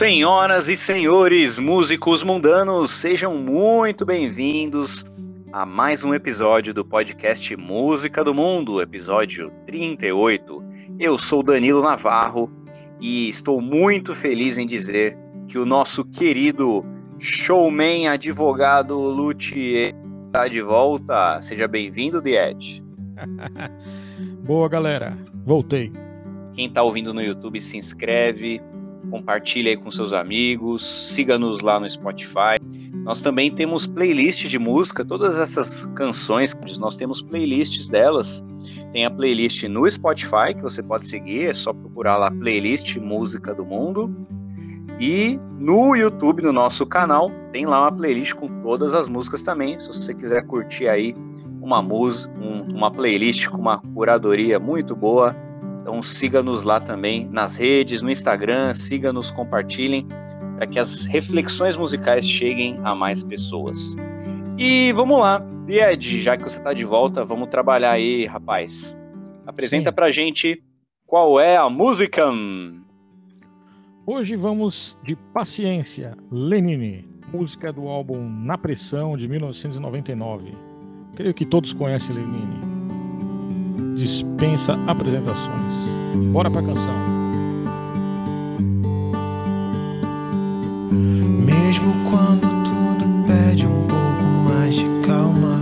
Senhoras e senhores, músicos mundanos, sejam muito bem-vindos a mais um episódio do podcast Música do Mundo, episódio 38. Eu sou Danilo Navarro e estou muito feliz em dizer que o nosso querido showman advogado Luthier está de volta. Seja bem-vindo, Died. Boa, galera. Voltei. Quem está ouvindo no YouTube, se inscreve, compartilha aí com seus amigos, siga-nos lá no Spotify. Nós também temos playlist de música, todas essas canções, nós temos playlists delas. Tem a playlist no Spotify que você pode seguir, é só procurar lá playlist Música do Mundo. E no YouTube, no nosso canal, tem lá uma playlist com todas as músicas também. Se você quiser curtir aí uma música, um, uma playlist com uma curadoria muito boa, então siga-nos lá também nas redes, no Instagram, siga-nos, compartilhem, para que as reflexões musicais cheguem a mais pessoas. E vamos lá, Ed, já que você está de volta, vamos trabalhar aí, rapaz. Apresenta para gente qual é a música. Hoje vamos de Paciência, Lenine, música do álbum Na Pressão de 1999. Creio que todos conhecem Lenine dispensa apresentações. Bora pra canção. Mesmo quando tudo pede um pouco mais de calma,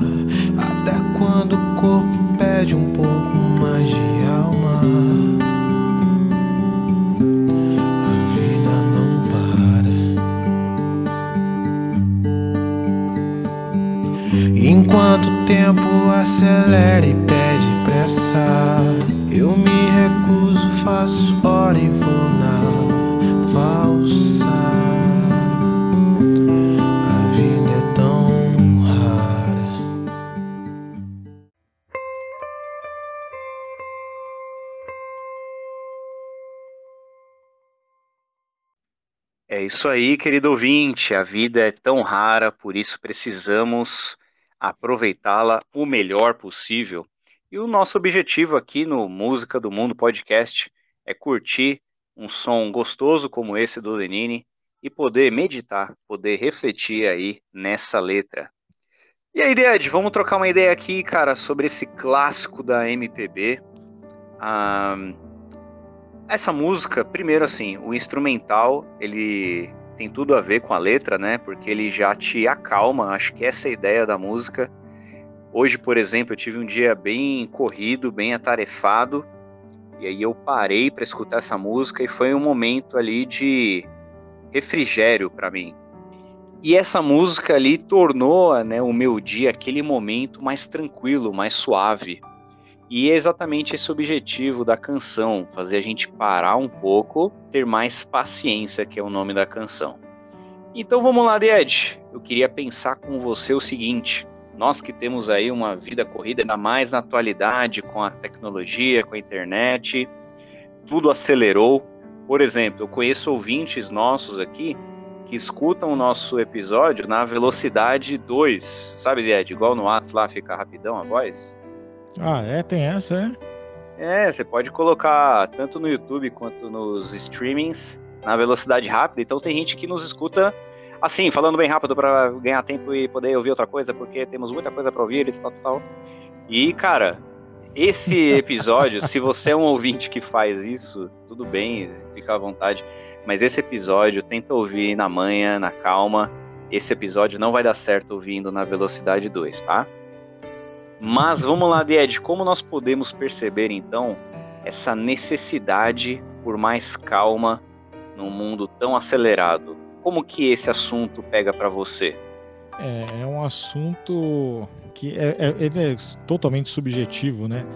até quando o corpo pede um pouco mais de alma. A vida não para. Enquanto o tempo acelera e Eu me recuso, faço hora e vou na valsa. A vida é tão rara. É isso aí, querido ouvinte. A vida é tão rara, por isso precisamos aproveitá-la o melhor possível. E o nosso objetivo aqui no Música do Mundo podcast é curtir um som gostoso como esse do Lenine e poder meditar, poder refletir aí nessa letra. E aí, Ed, vamos trocar uma ideia aqui, cara, sobre esse clássico da MPB. Ah, essa música, primeiro assim, o instrumental, ele tem tudo a ver com a letra, né? Porque ele já te acalma, acho que essa é a ideia da música. Hoje, por exemplo, eu tive um dia bem corrido, bem atarefado, e aí eu parei para escutar essa música e foi um momento ali de refrigério para mim. E essa música ali tornou né, o meu dia, aquele momento mais tranquilo, mais suave. E é exatamente esse objetivo da canção, fazer a gente parar um pouco, ter mais paciência, que é o nome da canção. Então vamos lá, Ed. Eu queria pensar com você o seguinte: nós que temos aí uma vida corrida, ainda mais na atualidade, com a tecnologia, com a internet, tudo acelerou. Por exemplo, eu conheço ouvintes nossos aqui que escutam o nosso episódio na velocidade 2, sabe, Ed? Igual no WhatsApp lá fica rapidão a voz. Ah, é? Tem essa, é? É, você pode colocar tanto no YouTube quanto nos streamings na velocidade rápida. Então tem gente que nos escuta assim, falando bem rápido para ganhar tempo e poder ouvir outra coisa, porque temos muita coisa para ouvir e tal, tal, tal. E, cara, esse episódio, se você é um ouvinte que faz isso, tudo bem, fica à vontade. Mas esse episódio, tenta ouvir na manhã, na calma. Esse episódio não vai dar certo ouvindo na velocidade 2, tá? Mas vamos lá, Ed, como nós podemos perceber então essa necessidade por mais calma num mundo tão acelerado? Como que esse assunto pega para você? É, é, um assunto que é, é, é totalmente subjetivo, né?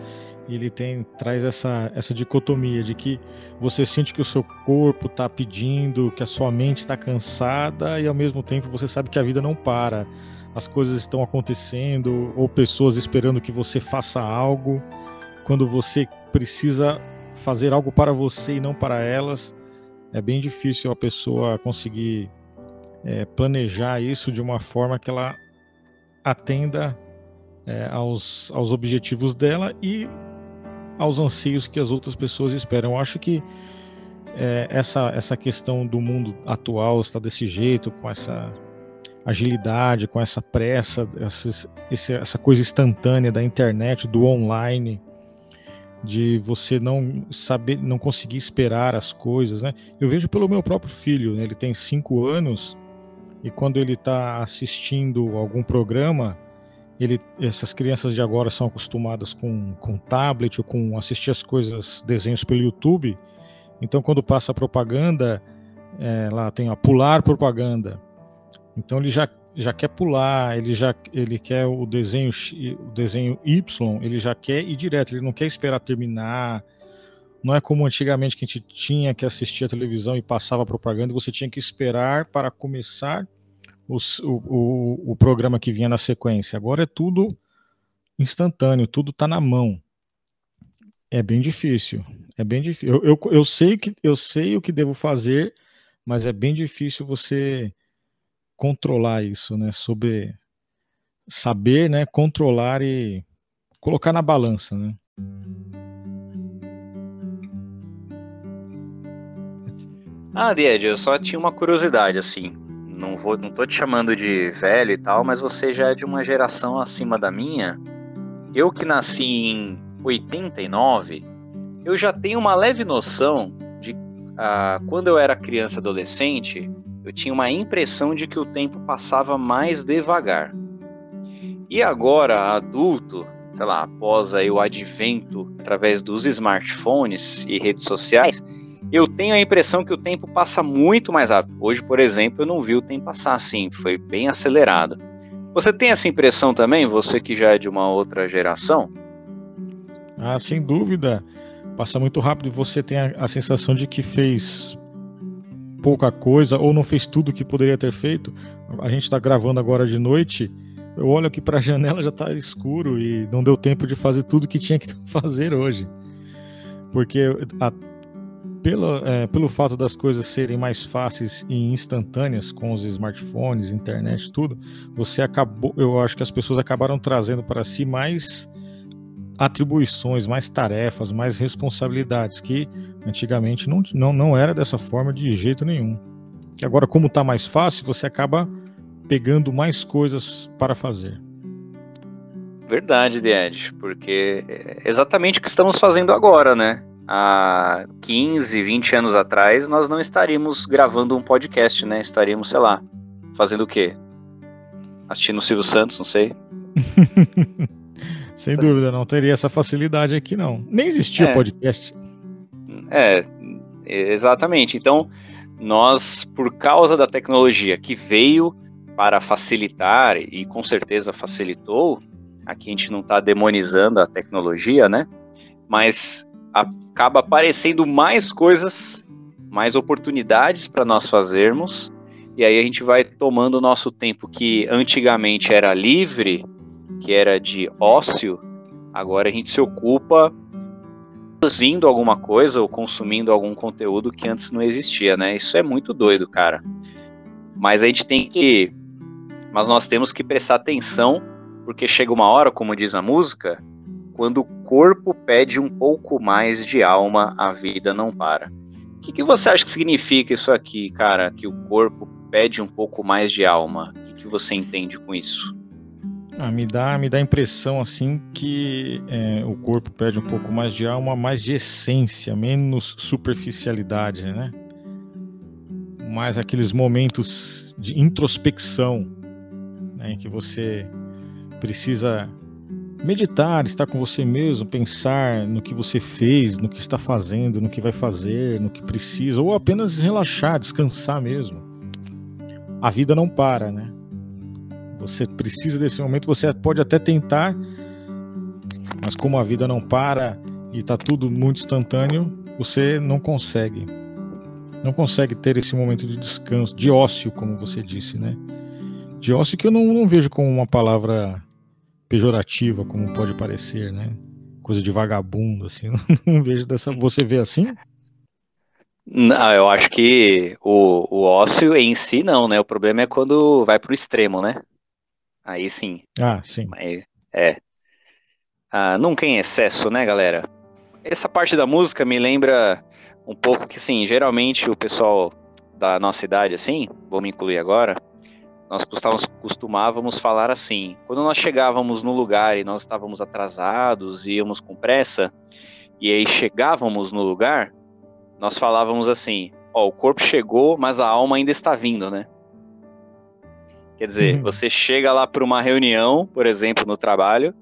Ele tem traz essa, essa dicotomia de que você sente que o seu corpo está pedindo, que a sua mente está cansada e ao mesmo tempo você sabe que a vida não para as coisas estão acontecendo ou pessoas esperando que você faça algo quando você precisa fazer algo para você e não para elas. É bem difícil a pessoa conseguir é, planejar isso de uma forma que ela atenda é, aos, aos objetivos dela e aos anseios que as outras pessoas esperam. Eu acho que é, essa, essa questão do mundo atual está desse jeito, com essa agilidade, com essa pressa, essa, essa coisa instantânea da internet, do online, de você não saber, não conseguir esperar as coisas, né? Eu vejo pelo meu próprio filho, né? ele tem cinco anos e quando ele está assistindo algum programa, ele, essas crianças de agora são acostumadas com, com tablet ou com assistir as coisas, desenhos pelo YouTube. Então, quando passa a propaganda, é, lá tem a pular propaganda. Então ele já, já quer pular, ele já ele quer o desenho o desenho Y, ele já quer ir direto, ele não quer esperar terminar. Não é como antigamente que a gente tinha que assistir a televisão e passava propaganda, você tinha que esperar para começar o, o, o programa que vinha na sequência. Agora é tudo instantâneo, tudo está na mão. É bem difícil. É bem difícil. Eu, eu, eu, sei que, eu sei o que devo fazer, mas é bem difícil você controlar isso, né? Sobre saber, né? Controlar e colocar na balança, né? Ah, Died, eu só tinha uma curiosidade, assim não vou, não tô te chamando de velho e tal, mas você já é de uma geração acima da minha. Eu que nasci em 89, eu já tenho uma leve noção de uh, quando eu era criança adolescente, eu tinha uma impressão de que o tempo passava mais devagar. E agora, adulto, sei lá, após aí o advento através dos smartphones e redes sociais, eu tenho a impressão que o tempo passa muito mais rápido. Hoje, por exemplo, eu não vi o tempo passar assim, foi bem acelerado. Você tem essa impressão também, você que já é de uma outra geração? Ah, sem dúvida. Passa muito rápido e você tem a, a sensação de que fez pouca coisa ou não fez tudo que poderia ter feito. A gente está gravando agora de noite. Eu olho aqui para a janela já está escuro e não deu tempo de fazer tudo que tinha que fazer hoje. Porque a, pelo, é, pelo fato das coisas serem mais fáceis e instantâneas com os smartphones, internet, tudo, você acabou, eu acho que as pessoas acabaram trazendo para si mais atribuições, mais tarefas, mais responsabilidades que antigamente não, não, não era dessa forma de jeito nenhum. Que agora, como está mais fácil, você acaba pegando mais coisas para fazer. Verdade, Died, porque é exatamente o que estamos fazendo agora, né? há 15, 20 anos atrás, nós não estaríamos gravando um podcast, né? Estaríamos, sei lá, fazendo o quê? Assistindo o Silvio Santos, não sei. Sem dúvida, não teria essa facilidade aqui, não. Nem existia é. podcast. É, exatamente. Então, nós, por causa da tecnologia que veio para facilitar, e com certeza facilitou, aqui a gente não está demonizando a tecnologia, né? Mas acaba aparecendo mais coisas, mais oportunidades para nós fazermos, e aí a gente vai tomando o nosso tempo que antigamente era livre, que era de ócio, agora a gente se ocupa produzindo alguma coisa ou consumindo algum conteúdo que antes não existia, né? Isso é muito doido, cara. Mas a gente tem que. Mas nós temos que prestar atenção, porque chega uma hora, como diz a música, quando o corpo pede um pouco mais de alma, a vida não para. O que, que você acha que significa isso aqui, cara? Que o corpo pede um pouco mais de alma. O que, que você entende com isso? Ah, me dá me dá a impressão assim que é, o corpo pede um pouco mais de alma, mais de essência, menos superficialidade, né? Mais aqueles momentos de introspecção, né, em que você precisa meditar, estar com você mesmo, pensar no que você fez, no que está fazendo, no que vai fazer, no que precisa, ou apenas relaxar, descansar mesmo. A vida não para, né? Você precisa desse momento, você pode até tentar, mas como a vida não para e está tudo muito instantâneo, você não consegue. Não consegue ter esse momento de descanso, de ócio, como você disse, né? De ócio que eu não, não vejo como uma palavra pejorativa, como pode parecer, né? Coisa de vagabundo, assim. Não vejo dessa. Você vê assim? Não, eu acho que o, o ócio em si não, né? O problema é quando vai pro extremo, né? Aí sim. Ah, sim. Aí, é. Ah, nunca em excesso, né, galera? Essa parte da música me lembra um pouco que, assim, geralmente o pessoal da nossa idade, assim, vou me incluir agora, nós costumávamos falar assim: quando nós chegávamos no lugar e nós estávamos atrasados, íamos com pressa, e aí chegávamos no lugar, nós falávamos assim: ó, o corpo chegou, mas a alma ainda está vindo, né? Quer dizer, uhum. você chega lá para uma reunião, por exemplo, no trabalho,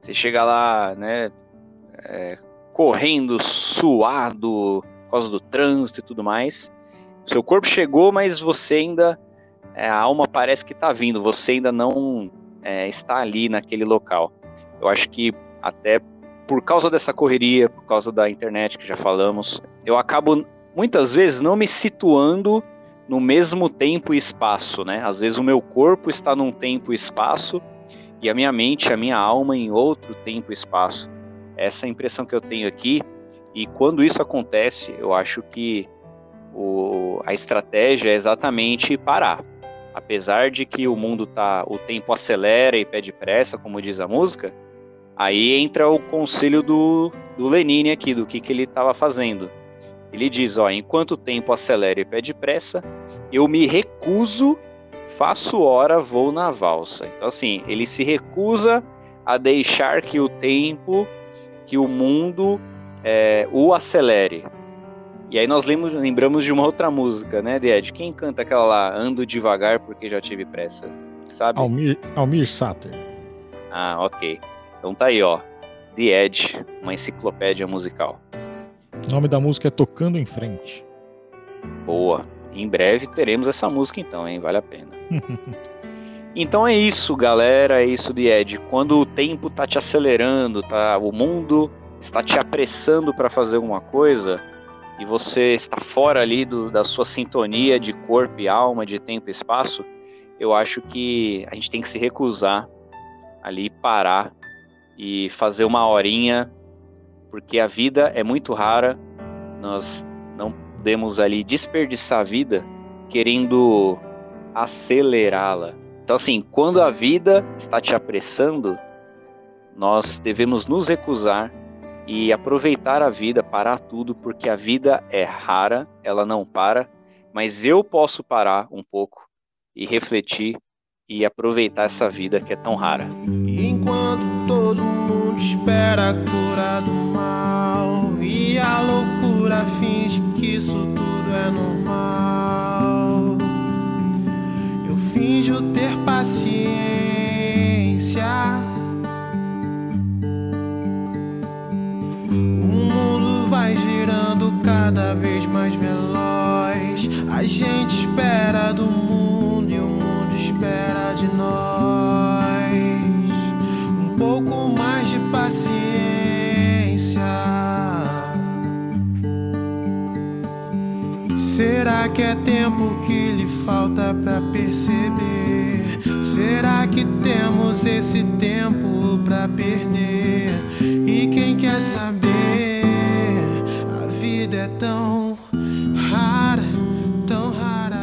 você chega lá, né, é, correndo, suado, por causa do trânsito e tudo mais. Seu corpo chegou, mas você ainda. É, a alma parece que está vindo, você ainda não é, está ali naquele local. Eu acho que até por causa dessa correria, por causa da internet que já falamos, eu acabo muitas vezes não me situando no mesmo tempo e espaço, né? Às vezes o meu corpo está num tempo e espaço e a minha mente, a minha alma em outro tempo e espaço. Essa é a impressão que eu tenho aqui. E quando isso acontece, eu acho que o, a estratégia é exatamente parar. Apesar de que o mundo tá, o tempo acelera e pede pressa, como diz a música, aí entra o conselho do, do Lenine aqui, do que, que ele estava fazendo. Ele diz, ó, enquanto o tempo acelera e pede pressa, eu me recuso, faço hora, vou na valsa. Então assim, ele se recusa a deixar que o tempo, que o mundo é, o acelere. E aí nós lembramos de uma outra música, né, Ed? Quem canta aquela lá, Ando Devagar Porque Já Tive Pressa? Sabe? Almir, Almir Sater. Ah, ok. Então tá aí, ó. The Edge, uma enciclopédia musical. O nome da música é Tocando em Frente. Boa. Em breve teremos essa música então, hein? Vale a pena. então é isso, galera. É isso de Ed. Quando o tempo tá te acelerando, tá? O mundo está te apressando para fazer alguma coisa e você está fora ali do, da sua sintonia de corpo e alma, de tempo e espaço, eu acho que a gente tem que se recusar ali, parar e fazer uma horinha, porque a vida é muito rara, nós podemos ali desperdiçar a vida querendo acelerá-la. Então, assim, quando a vida está te apressando, nós devemos nos recusar e aproveitar a vida, parar tudo, porque a vida é rara, ela não para, mas eu posso parar um pouco e refletir e aproveitar essa vida que é tão rara. Enquanto todo mundo espera a cura do mal e a loucura finge que isso tudo é normal, eu finjo ter paciência vai girando cada vez mais veloz. A gente espera do mundo e o mundo espera que é tempo que lhe falta para perceber? Será que temos esse tempo para perder? E quem quer saber? vida é tão rara, tão rara.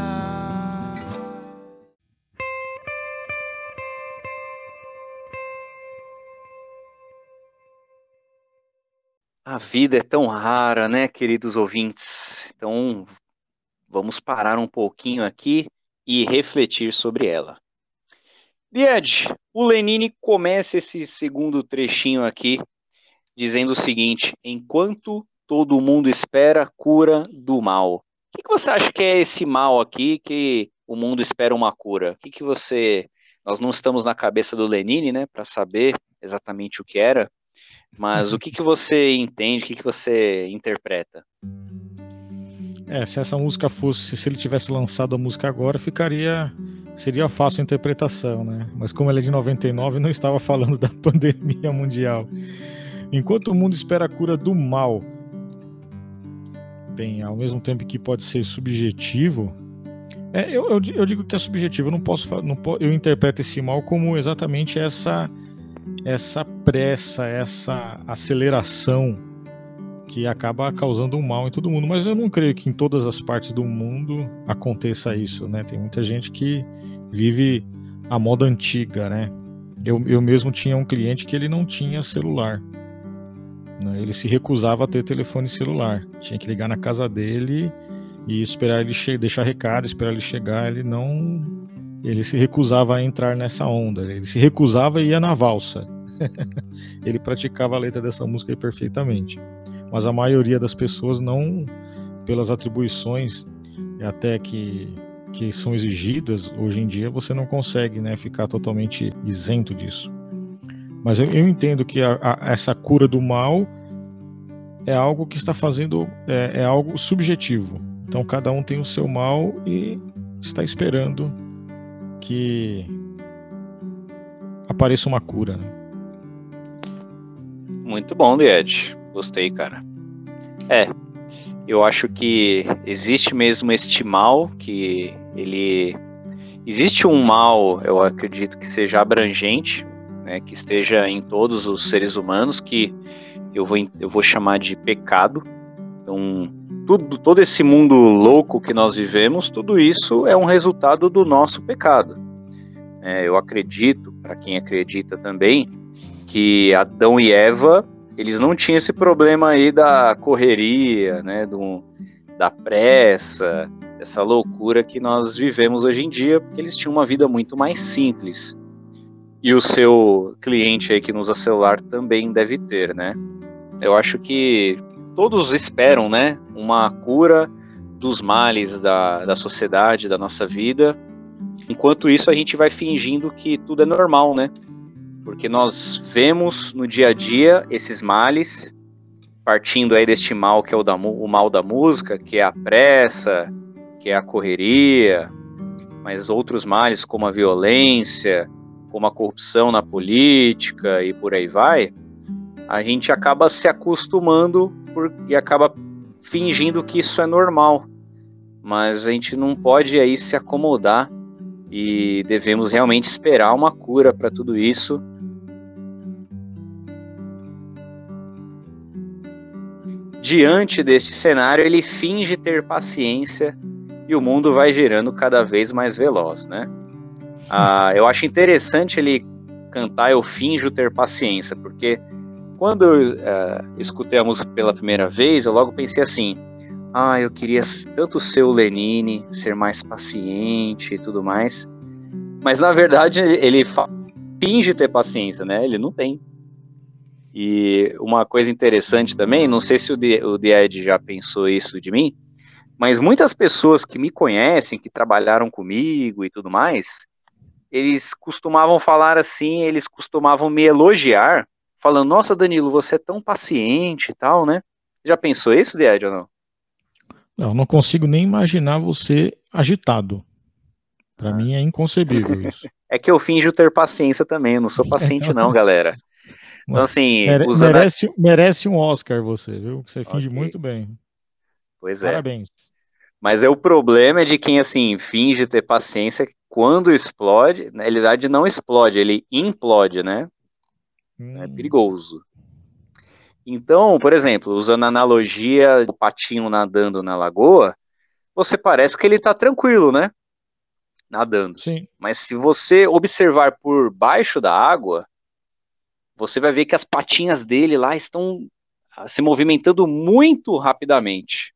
A vida é tão rara, né, queridos ouvintes? Então, vamos parar um pouquinho aqui e refletir sobre ela. Died, o Lenine começa esse segundo trechinho aqui dizendo o seguinte: enquanto todo mundo espera cura do mal. O que, que, você acha que é esse mal aqui que o mundo espera uma cura? O que, que você. Nós não estamos na cabeça do Lenine, né, para saber exatamente o que era, mas o que, que você entende, o que, que você interpreta? É, se essa música fosse, se ele tivesse lançado a música agora, ficaria seria fácil a interpretação, né? Mas como ele é de 99, não estava falando da pandemia mundial. Enquanto o mundo espera a cura do mal, bem, ao mesmo tempo que pode ser subjetivo, é, eu, eu, eu, digo que é subjetivo, eu não posso, não eu interpreto esse mal como exatamente essa essa pressa, essa aceleração que acaba causando um mal em todo mundo, mas eu não creio que em todas as partes do mundo aconteça isso, né? Tem muita gente que vive a moda antiga, né? Eu, eu mesmo tinha um cliente que ele não tinha celular. Né? Ele se recusava a ter telefone celular. Tinha que ligar na casa dele e esperar ele deixar recado, esperar ele chegar. Ele não. Ele se recusava a entrar nessa onda. Ele se recusava e ia na valsa. ele praticava a letra dessa música perfeitamente. Mas a maioria das pessoas não, pelas atribuições até que, que são exigidas hoje em dia, você não consegue né, ficar totalmente isento disso. Mas eu, eu entendo que a, a, essa cura do mal é algo que está fazendo, é, é algo subjetivo. Então cada um tem o seu mal e está esperando que apareça uma cura. Né? Muito bom, Lied. Gostei, cara. É, eu acho que existe mesmo este mal que ele existe um mal, eu acredito que seja abrangente, né, que esteja em todos os seres humanos, que eu vou, eu vou chamar de pecado. Então, tudo, todo esse mundo louco que nós vivemos, tudo isso é um resultado do nosso pecado. É, eu acredito, para quem acredita também, que Adão e Eva eles não tinham esse problema aí da correria, né, do, da pressa, essa loucura que nós vivemos hoje em dia, porque eles tinham uma vida muito mais simples e o seu cliente aí que nos usa celular também deve ter, né? Eu acho que todos esperam, né, uma cura dos males da, da sociedade, da nossa vida. Enquanto isso, a gente vai fingindo que tudo é normal, né? Porque nós vemos no dia a dia esses males, partindo aí deste mal que é o, da, o mal da música, que é a pressa, que é a correria, mas outros males como a violência, como a corrupção na política e por aí vai, a gente acaba se acostumando por, e acaba fingindo que isso é normal. Mas a gente não pode aí se acomodar e devemos realmente esperar uma cura para tudo isso. Diante deste cenário, ele finge ter paciência e o mundo vai girando cada vez mais veloz, né? Ah, eu acho interessante ele cantar Eu Finjo Ter Paciência, porque quando eu uh, escutei a música pela primeira vez, eu logo pensei assim: ah, eu queria tanto ser o Lenine, ser mais paciente e tudo mais. Mas na verdade ele finge ter paciência, né? Ele não tem. E uma coisa interessante também, não sei se o Ed já pensou isso de mim, mas muitas pessoas que me conhecem, que trabalharam comigo e tudo mais, eles costumavam falar assim, eles costumavam me elogiar, falando, nossa, Danilo, você é tão paciente e tal, né? Já pensou isso, Died, ou não? Não, não consigo nem imaginar você agitado. Para ah. mim é inconcebível isso. É que eu finjo ter paciência também, eu não sou paciente não, galera. Então, assim, Mere usando... merece, merece um Oscar você, viu? Você finge okay. muito bem. Pois é. Parabéns. Mas é o problema é de quem, assim, finge ter paciência quando explode, na realidade não explode, ele implode, né? Hum. É perigoso. Então, por exemplo, usando a analogia do patinho nadando na lagoa, você parece que ele está tranquilo, né? Nadando. Sim. Mas se você observar por baixo da água, você vai ver que as patinhas dele lá estão ah, se movimentando muito rapidamente.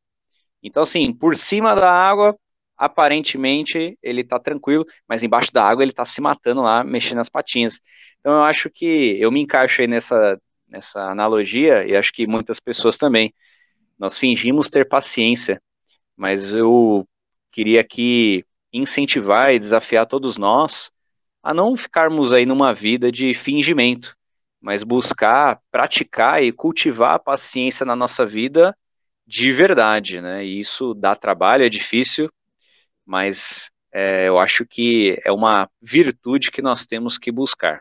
Então, assim, por cima da água, aparentemente ele está tranquilo, mas embaixo da água ele está se matando lá, mexendo as patinhas. Então eu acho que eu me encaixo aí nessa, nessa analogia e acho que muitas pessoas também. Nós fingimos ter paciência, mas eu queria aqui incentivar e desafiar todos nós a não ficarmos aí numa vida de fingimento, mas buscar, praticar e cultivar a paciência na nossa vida de verdade, né? E isso dá trabalho, é difícil, mas é, eu acho que é uma virtude que nós temos que buscar.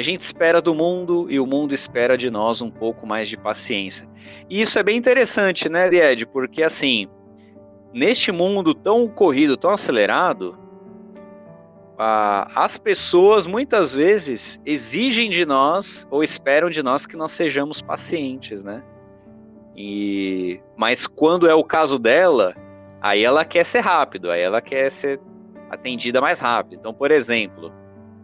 A gente espera do mundo e o mundo espera de nós um pouco mais de paciência. E isso é bem interessante, né, Ed? Porque assim, neste mundo tão corrido, tão acelerado, as pessoas muitas vezes exigem de nós ou esperam de nós que nós sejamos pacientes, né? E mas quando é o caso dela, Aí ela quer ser rápido, aí ela quer ser atendida mais rápido. Então, por exemplo,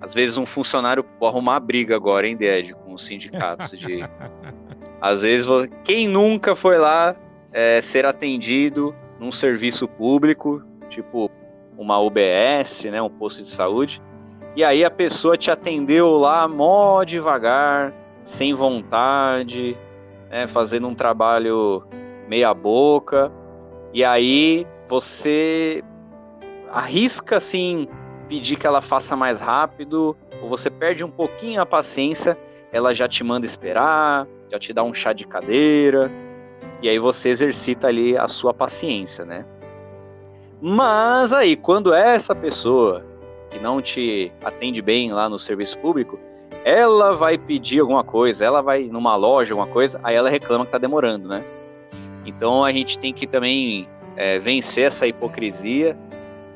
às vezes um funcionário vou arrumar briga agora, hein, Ded, com os sindicatos de. Às vezes, quem nunca foi lá é, ser atendido num serviço público, tipo uma UBS, né, um posto de saúde, e aí a pessoa te atendeu lá mó devagar, sem vontade, né, fazendo um trabalho meia boca, e aí você arrisca assim pedir que ela faça mais rápido, ou você perde um pouquinho a paciência, ela já te manda esperar, já te dá um chá de cadeira, e aí você exercita ali a sua paciência, né? Mas aí, quando é essa pessoa que não te atende bem lá no serviço público, ela vai pedir alguma coisa, ela vai numa loja, alguma coisa, aí ela reclama que tá demorando, né? Então a gente tem que também é, vencer essa hipocrisia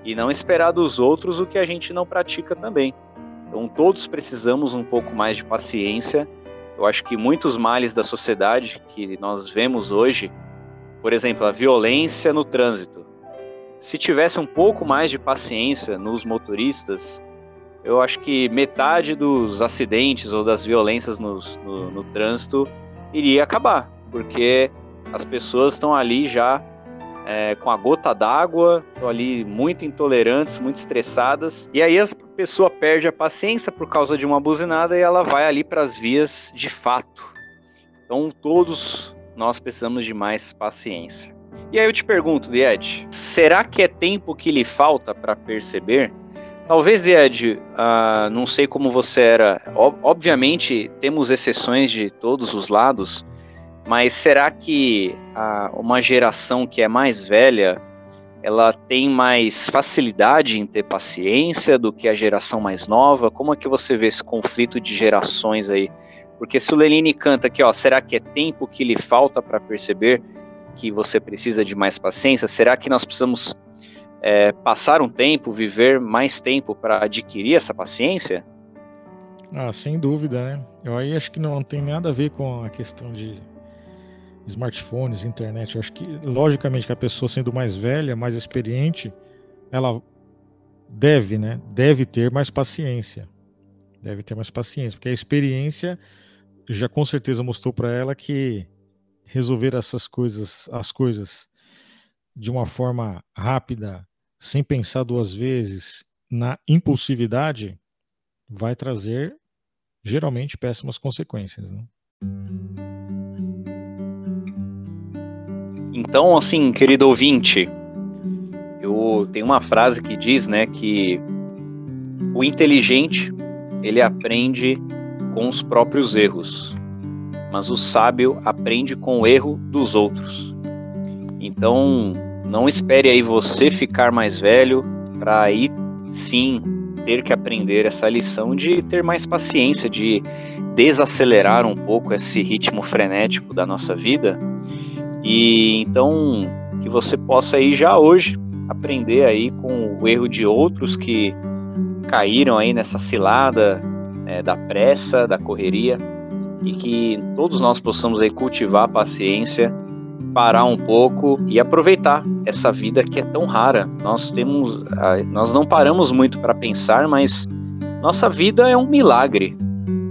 e não esperar dos outros o que a gente não pratica também. Então todos precisamos um pouco mais de paciência. Eu acho que muitos males da sociedade que nós vemos hoje, por exemplo, a violência no trânsito, se tivesse um pouco mais de paciência nos motoristas, eu acho que metade dos acidentes ou das violências no, no, no trânsito iria acabar, porque as pessoas estão ali já é, com a gota d'água, estão ali muito intolerantes, muito estressadas, e aí a pessoa perde a paciência por causa de uma buzinada e ela vai ali para as vias de fato. Então todos nós precisamos de mais paciência. E aí eu te pergunto, Died, será que é tempo que lhe falta para perceber? Talvez, Died, uh, não sei como você era. obviamente, temos exceções de todos os lados, mas será que uh, uma geração que é mais velha ela tem mais facilidade em ter paciência do que a geração mais nova? Como é que você vê esse conflito de gerações aí? Porque se o Lenine canta aqui, ó, será que é tempo que lhe falta para perceber? que você precisa de mais paciência? Será que nós precisamos é, passar um tempo, viver mais tempo para adquirir essa paciência? Ah, sem dúvida, né? Eu aí acho que não tem nada a ver com a questão de smartphones, internet. Eu acho que, logicamente, que a pessoa sendo mais velha, mais experiente, ela deve, né? Deve ter mais paciência. Deve ter mais paciência, porque a experiência já com certeza mostrou para ela que resolver essas coisas, as coisas de uma forma rápida, sem pensar duas vezes, na impulsividade, vai trazer geralmente péssimas consequências. Né? Então, assim, querido ouvinte, eu tenho uma frase que diz, né, que o inteligente ele aprende com os próprios erros mas o sábio aprende com o erro dos outros. Então, não espere aí você ficar mais velho para aí sim ter que aprender essa lição de ter mais paciência, de desacelerar um pouco esse ritmo frenético da nossa vida. E então que você possa aí já hoje aprender aí com o erro de outros que caíram aí nessa cilada é, da pressa, da correria e que todos nós possamos aí cultivar a paciência, parar um pouco e aproveitar essa vida que é tão rara. Nós temos, nós não paramos muito para pensar, mas nossa vida é um milagre.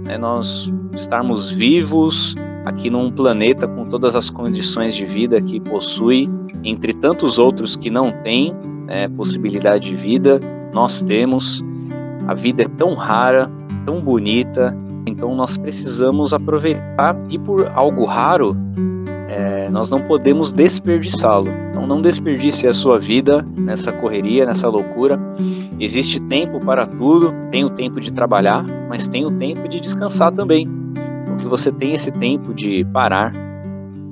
Né? Nós estarmos vivos aqui num planeta com todas as condições de vida que possui, entre tantos outros que não têm né, possibilidade de vida, nós temos. A vida é tão rara, tão bonita, então nós precisamos aproveitar e por algo raro é, nós não podemos desperdiçá-lo. Então não desperdice a sua vida nessa correria, nessa loucura. Existe tempo para tudo. Tem o tempo de trabalhar, mas tem o tempo de descansar também. Que você tenha esse tempo de parar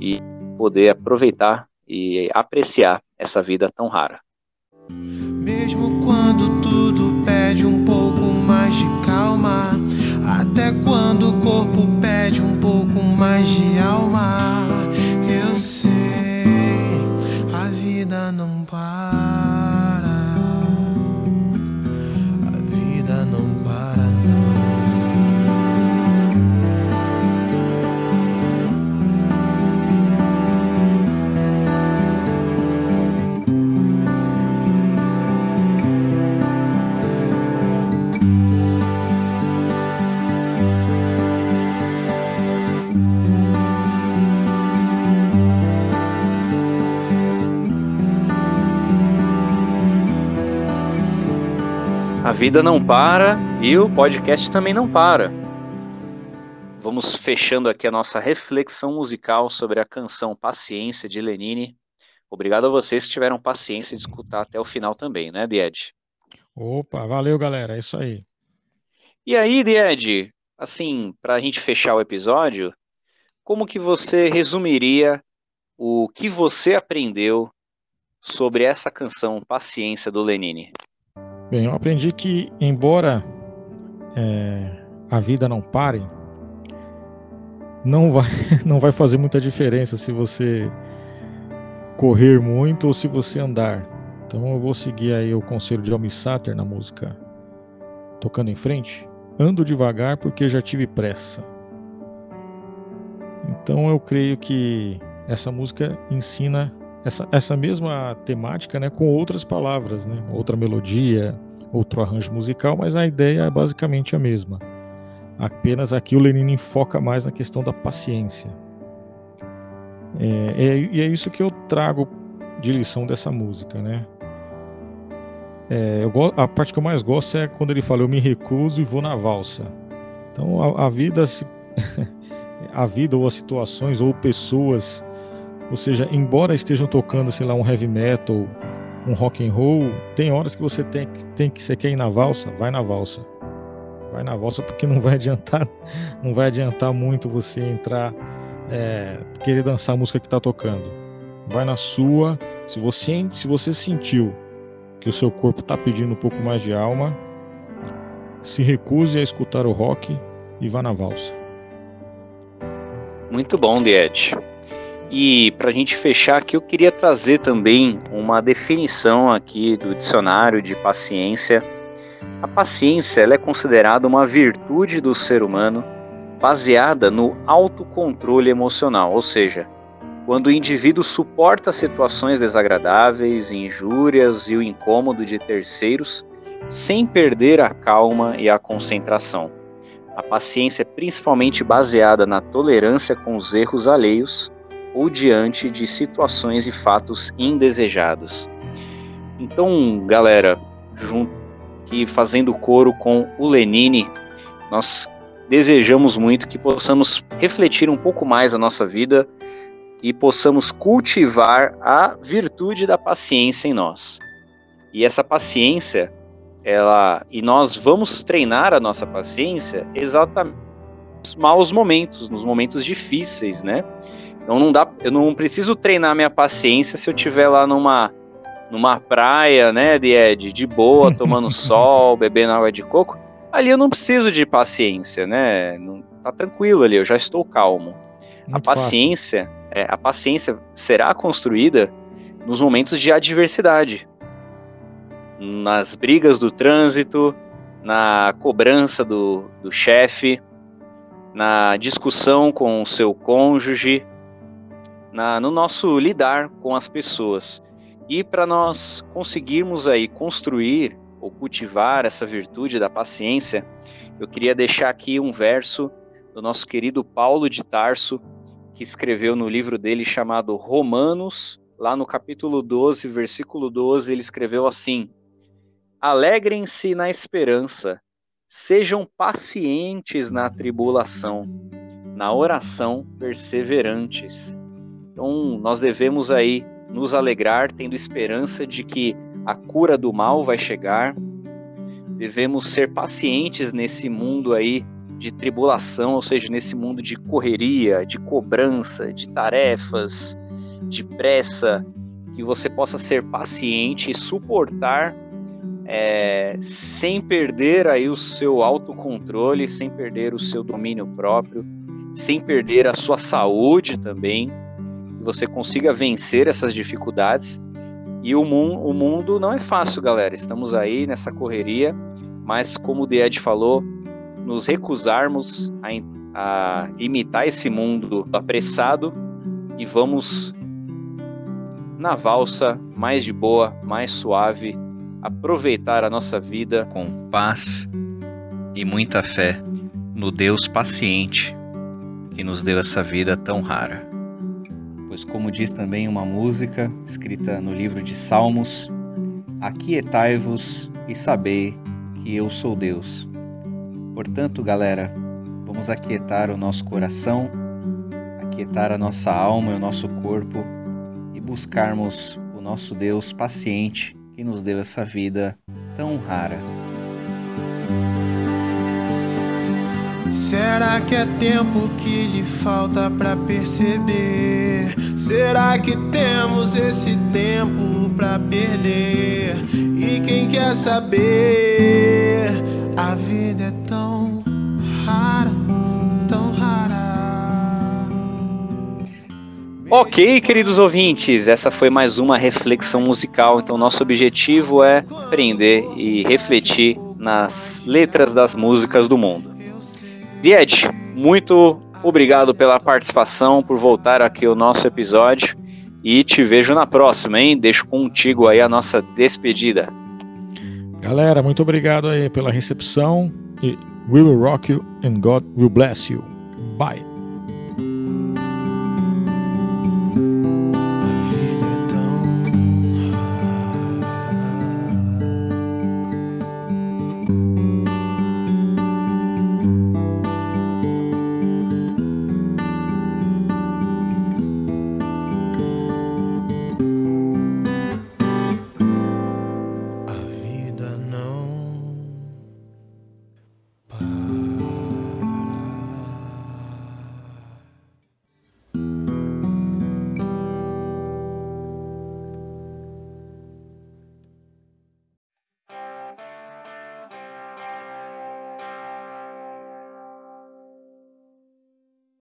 e poder aproveitar e apreciar essa vida tão rara. Mesmo quando tudo pede um pouco mais de calma até quando o corpo pede um pouco mais de alma, eu sei, a vida não vida não para e o podcast também não para. Vamos fechando aqui a nossa reflexão musical sobre a canção Paciência de Lenine. Obrigado a vocês que tiveram paciência de escutar até o final também, né, Died? Opa, valeu, galera. É isso aí. E aí, Died, assim, para a gente fechar o episódio, como que você resumiria o que você aprendeu sobre essa canção Paciência do Lenine? Bem, eu aprendi que, embora é, a vida não pare, não vai, não vai fazer muita diferença se você correr muito ou se você andar. Então eu vou seguir aí o conselho de Almi Sater na música Tocando em Frente. Ando devagar porque já tive pressa. Então eu creio que essa música ensina essa, essa mesma temática né, com outras palavras, né, outra melodia, outro arranjo musical, mas a ideia é basicamente a mesma. Apenas aqui o Lenin foca mais na questão da paciência. É, é, e é isso que eu trago de lição dessa música, né? É, eu, a parte que eu mais gosto é quando ele fala: Eu me recuso e vou na valsa. Então a, a vida, se, a vida ou as situações ou pessoas ou seja, embora estejam tocando, sei lá, um heavy metal, um rock and roll, tem horas que você tem, tem que você quer ir na valsa, vai na valsa. Vai na valsa porque não vai adiantar, não vai adiantar muito você entrar é, querer dançar a música que está tocando. Vai na sua. Se você se você sentiu que o seu corpo está pedindo um pouco mais de alma, se recuse a escutar o rock e vá na valsa. Muito bom, Diet. E para a gente fechar aqui, eu queria trazer também uma definição aqui do dicionário de paciência. A paciência é considerada uma virtude do ser humano baseada no autocontrole emocional, ou seja, quando o indivíduo suporta situações desagradáveis, injúrias e o incômodo de terceiros sem perder a calma e a concentração. A paciência é principalmente baseada na tolerância com os erros alheios ou diante de situações e fatos indesejados. Então, galera, junto que fazendo coro com o Lenine, nós desejamos muito que possamos refletir um pouco mais a nossa vida e possamos cultivar a virtude da paciência em nós. E essa paciência, ela e nós vamos treinar a nossa paciência exatamente nos maus momentos, nos momentos difíceis, né? Então não dá, eu não preciso treinar minha paciência se eu estiver lá numa numa praia, né, de, Ed, de boa, tomando sol, bebendo água de coco. Ali eu não preciso de paciência, né? Não, tá tranquilo ali, eu já estou calmo. Muito a paciência, é, a paciência será construída nos momentos de adversidade, nas brigas do trânsito, na cobrança do, do chefe, na discussão com o seu cônjuge, na, no nosso lidar com as pessoas. E para nós conseguirmos aí construir ou cultivar essa virtude da paciência, eu queria deixar aqui um verso do nosso querido Paulo de Tarso, que escreveu no livro dele chamado Romanos, lá no capítulo 12, versículo 12, ele escreveu assim: Alegrem-se na esperança, sejam pacientes na tribulação, na oração perseverantes. Então, nós devemos aí nos alegrar, tendo esperança de que a cura do mal vai chegar. Devemos ser pacientes nesse mundo aí de tribulação, ou seja, nesse mundo de correria, de cobrança, de tarefas, de pressa, que você possa ser paciente e suportar é, sem perder aí o seu autocontrole, sem perder o seu domínio próprio, sem perder a sua saúde também você consiga vencer essas dificuldades. E o, mu o mundo não é fácil, galera. Estamos aí nessa correria, mas como o Died falou, nos recusarmos a, a imitar esse mundo apressado e vamos na valsa mais de boa, mais suave, aproveitar a nossa vida com paz e muita fé no Deus paciente que nos deu essa vida tão rara pois, como diz também uma música escrita no livro de Salmos, aquietai-vos e sabei que eu sou Deus. Portanto, galera, vamos aquietar o nosso coração, aquietar a nossa alma e o nosso corpo e buscarmos o nosso Deus paciente que nos deu essa vida tão rara. Será que é tempo que lhe falta para perceber? Será que temos esse tempo para perder? E quem quer saber? A vida é tão rara, tão rara. Ok, queridos ouvintes, essa foi mais uma reflexão musical. Então, nosso objetivo é aprender e refletir nas letras das músicas do mundo. Died, muito obrigado pela participação, por voltar aqui ao nosso episódio e te vejo na próxima, hein? Deixo contigo aí a nossa despedida. Galera, muito obrigado aí pela recepção e we will rock you and God will bless you. Bye.